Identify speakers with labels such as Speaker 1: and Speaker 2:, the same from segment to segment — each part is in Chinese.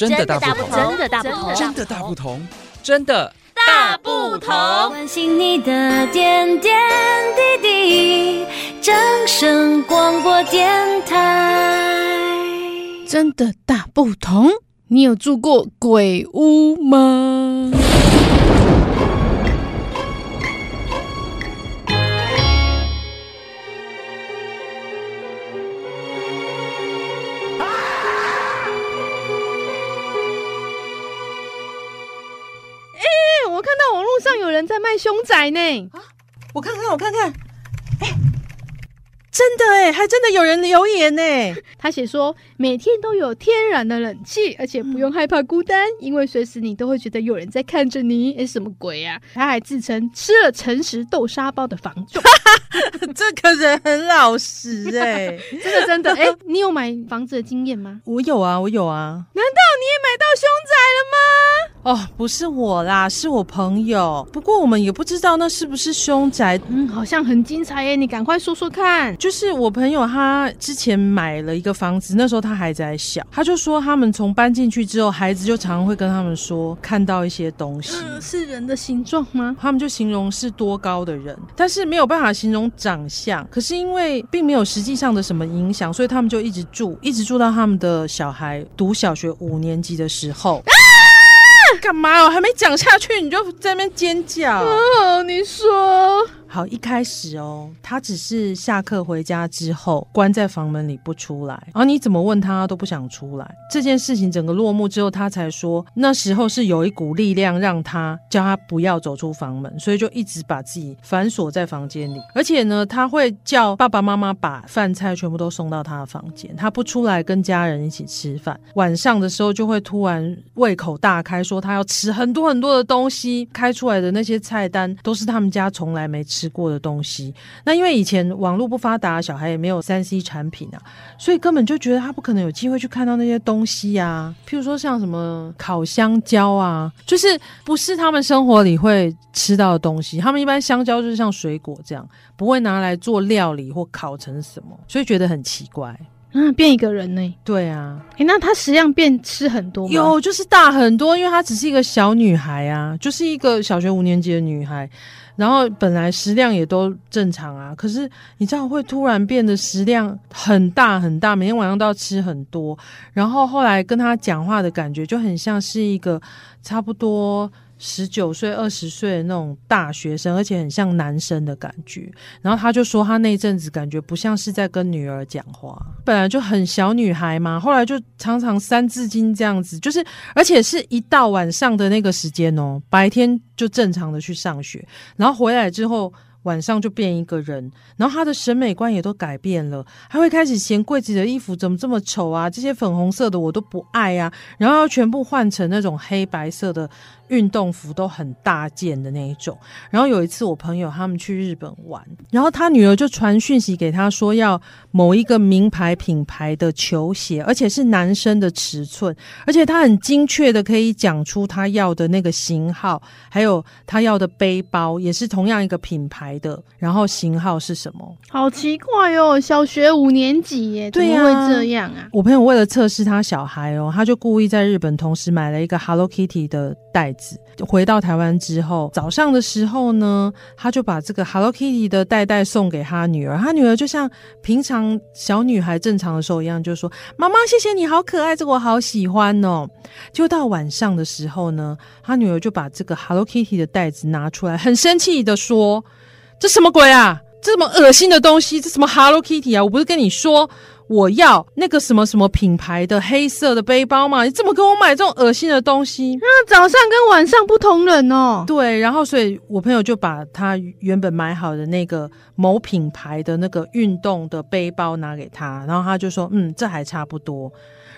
Speaker 1: 真的大不同，
Speaker 2: 真的大不同，
Speaker 1: 真的大不同，真的大不同。
Speaker 3: 关心你的点点滴滴，掌声广播电台，
Speaker 4: 真的大不同。你有住过鬼屋吗？上有人在卖凶宅呢，
Speaker 5: 啊！我看看，我看看，哎，真的哎，还真的有人留言呢。
Speaker 4: 他写说，每天都有天然的冷气，而且不用害怕孤单，嗯、因为随时你都会觉得有人在看着你。哎，什么鬼呀、啊？他还自称吃了诚实豆沙包的房仲，
Speaker 5: 这个人很老实哎，
Speaker 4: 真的真的哎，你有买房子的经验吗？
Speaker 5: 我有啊，我有啊。
Speaker 4: 难道你也买到凶宅？
Speaker 5: 哦，不是我啦，是我朋友。不过我们也不知道那是不是凶宅。
Speaker 4: 嗯，好像很精彩耶，你赶快说说看。
Speaker 5: 就是我朋友他之前买了一个房子，那时候他孩子还小，他就说他们从搬进去之后，孩子就常常会跟他们说看到一些东西。
Speaker 4: 嗯，是人的形状吗？
Speaker 5: 他们就形容是多高的人，但是没有办法形容长相。可是因为并没有实际上的什么影响，所以他们就一直住，一直住到他们的小孩读小学五年级的时候。啊干嘛我？还没讲下去你就在那边尖叫？
Speaker 4: 哦，你说。
Speaker 5: 好，一开始哦，他只是下课回家之后关在房门里不出来，然后你怎么问他都不想出来。这件事情整个落幕之后，他才说那时候是有一股力量让他叫他不要走出房门，所以就一直把自己反锁在房间里。而且呢，他会叫爸爸妈妈把饭菜全部都送到他的房间，他不出来跟家人一起吃饭。晚上的时候就会突然胃口大开，说他要吃很多很多的东西，开出来的那些菜单都是他们家从来没吃吃过的东西，那因为以前网络不发达，小孩也没有三 C 产品啊，所以根本就觉得他不可能有机会去看到那些东西啊。譬如说像什么烤香蕉啊，就是不是他们生活里会吃到的东西。他们一般香蕉就是像水果这样，不会拿来做料理或烤成什么，所以觉得很奇怪。
Speaker 4: 嗯，变一个人呢？
Speaker 5: 对啊，
Speaker 4: 诶，那她食量变吃很多吗？
Speaker 5: 有，就是大很多，因为她只是一个小女孩啊，就是一个小学五年级的女孩。然后本来食量也都正常啊，可是你知道会突然变得食量很大很大，每天晚上都要吃很多。然后后来跟她讲话的感觉就很像是一个差不多。十九岁、二十岁的那种大学生，而且很像男生的感觉。然后他就说，他那阵子感觉不像是在跟女儿讲话，本来就很小女孩嘛，后来就常常三字经这样子，就是而且是一到晚上的那个时间哦，白天就正常的去上学，然后回来之后。晚上就变一个人，然后他的审美观也都改变了，他会开始嫌柜子的衣服怎么这么丑啊，这些粉红色的我都不爱啊，然后要全部换成那种黑白色的运动服，都很大件的那一种。然后有一次我朋友他们去日本玩，然后他女儿就传讯息给他说要某一个名牌品牌的球鞋，而且是男生的尺寸，而且他很精确的可以讲出他要的那个型号，还有他要的背包也是同样一个品牌的，然后型号是什么？
Speaker 4: 好奇怪哦，小学五年级耶，怎么会这样啊？
Speaker 5: 我朋友为了测试他小孩哦，他就故意在日本同时买了一个 Hello Kitty 的袋子。回到台湾之后，早上的时候呢，他就把这个 Hello Kitty 的袋袋送给他女儿。他女儿就像平常小女孩正常的时候一样，就说：“妈妈，谢谢你好可爱，这个我好喜欢哦。”就到晚上的时候呢，他女儿就把这个 Hello Kitty 的袋子拿出来，很生气的说。这什么鬼啊！这么恶心的东西，这什么 Hello Kitty 啊！我不是跟你说我要那个什么什么品牌的黑色的背包嘛？你怎么给我买这种恶心的东西？
Speaker 4: 那早上跟晚上不同人哦。
Speaker 5: 对，然后所以我朋友就把他原本买好的那个某品牌的那个运动的背包拿给他，然后他就说：“嗯，这还差不多。”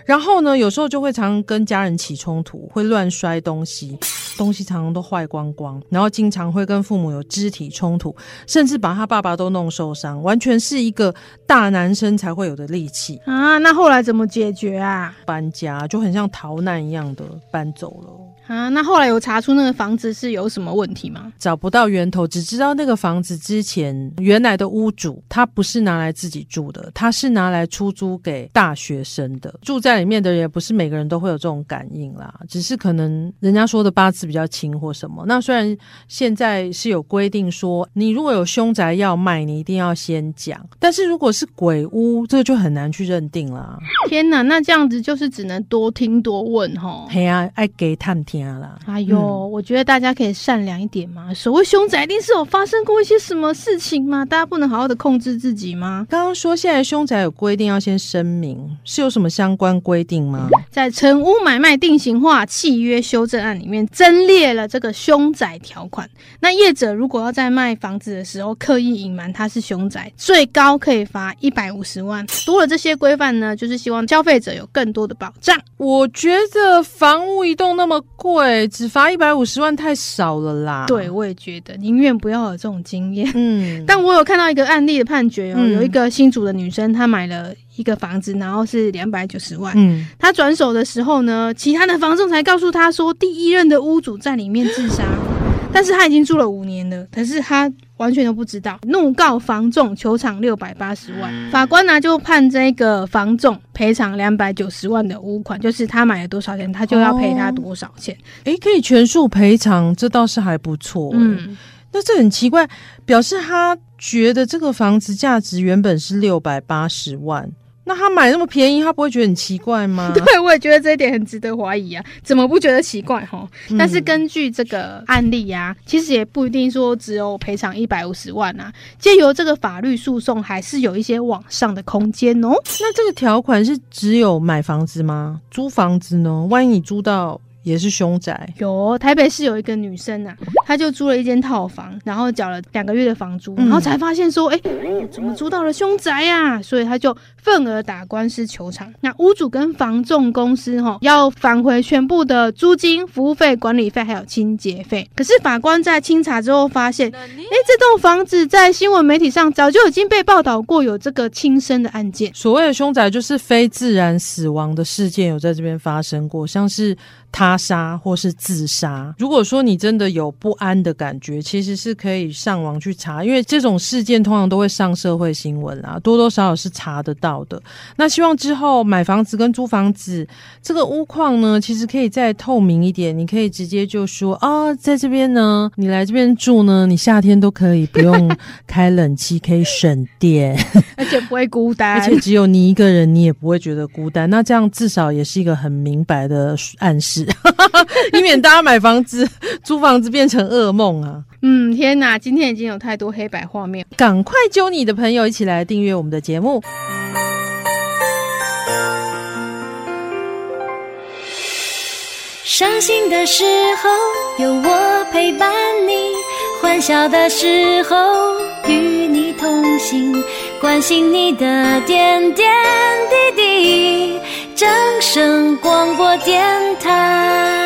Speaker 5: 然后呢，有时候就会常常跟家人起冲突，会乱摔东西，东西常常都坏光光，然后经常会跟父母有肢体冲突，甚至把他爸爸都弄受伤，完全是一个大男生才会有的力气
Speaker 4: 啊！那后来怎么解决啊？
Speaker 5: 搬家就很像逃难一样的搬走了。
Speaker 4: 啊。那后来有查出那个房子是有什么问题吗？
Speaker 5: 找不到源头，只知道那个房子之前原来的屋主他不是拿来自己住的，他是拿来出租给大学生的。住在里面的人也不是每个人都会有这种感应啦，只是可能人家说的八字比较轻或什么。那虽然现在是有规定说，你如果有凶宅要卖，你一定要先讲，但是如果是鬼屋，这个就很难去认定啦。
Speaker 4: 天哪，那这样子就是只能多听多问齁。
Speaker 5: 嘿啊，爱给探听啦。
Speaker 4: 哎呦、嗯，我觉得大家可以善良一点嘛。所谓凶宅，一定是有发生过一些什么事情吗？大家不能好好的控制自己吗？
Speaker 5: 刚刚说现在凶宅有规定要先声明，是有什么相关规定吗？
Speaker 4: 在《成屋买卖定型化契约修正案》里面增列了这个凶宅条款。那业者如果要在卖房子的时候刻意隐瞒他是凶宅，最高可以罚一百五十万。多了这些规范呢，就是希望消费者有更多的保障。
Speaker 5: 我觉得房屋一栋那么贵，只罚一百五十万太少了啦。
Speaker 4: 对，我也觉得，宁愿不要有这种经验。
Speaker 5: 嗯，
Speaker 4: 但我有看到一个案例的判决哦，嗯、有一个新竹的女生，她买了一个房子，然后是两百九十万。嗯，她转手的时候呢，其他的房仲才告诉她说，第一任的屋主在里面自杀。但是他已经住了五年了，可是他完全都不知道，怒告房仲求偿六百八十万，法官呢就判这个房仲赔偿两百九十万的屋款，就是他买了多少钱，他就要赔他多少钱。
Speaker 5: 哎、哦，可以全数赔偿，这倒是还不错。嗯，那这很奇怪，表示他觉得这个房子价值原本是六百八十万。那他买那么便宜，他不会觉得很奇怪吗？
Speaker 4: 对，我也觉得这一点很值得怀疑啊，怎么不觉得奇怪齁？嗯、但是根据这个案例呀、啊，其实也不一定说只有赔偿一百五十万啊，借由这个法律诉讼，还是有一些往上的空间哦。
Speaker 5: 那这个条款是只有买房子吗？租房子呢？万一你租到？也是凶宅，
Speaker 4: 有台北市有一个女生啊，她就租了一间套房，然后缴了两个月的房租，然后才发现说，哎、欸，怎么租到了凶宅呀、啊？所以她就愤而打官司求偿。那屋主跟房仲公司哈要返回全部的租金、服务费、管理费还有清洁费。可是法官在清查之后发现，哎、欸，这栋房子在新闻媒体上早就已经被报道过有这个轻生的案件。
Speaker 5: 所谓的凶宅就是非自然死亡的事件有在这边发生过，像是。他杀或是自杀，如果说你真的有不安的感觉，其实是可以上网去查，因为这种事件通常都会上社会新闻啦，多多少少是查得到的。那希望之后买房子跟租房子，这个屋况呢，其实可以再透明一点，你可以直接就说啊、哦，在这边呢，你来这边住呢，你夏天都可以不用 开冷气，可以省电，
Speaker 4: 而且不会孤单，
Speaker 5: 而且只有你一个人，你也不会觉得孤单。那这样至少也是一个很明白的暗示。以免大家买房子、租房子变成噩梦啊！
Speaker 4: 嗯，天哪，今天已经有太多黑白画面，
Speaker 5: 赶快揪你的朋友一起来订阅我们的节目。
Speaker 3: 伤心的时候有我陪伴你，欢笑的时候与你同行，关心你的点点滴滴。掌声广播电台。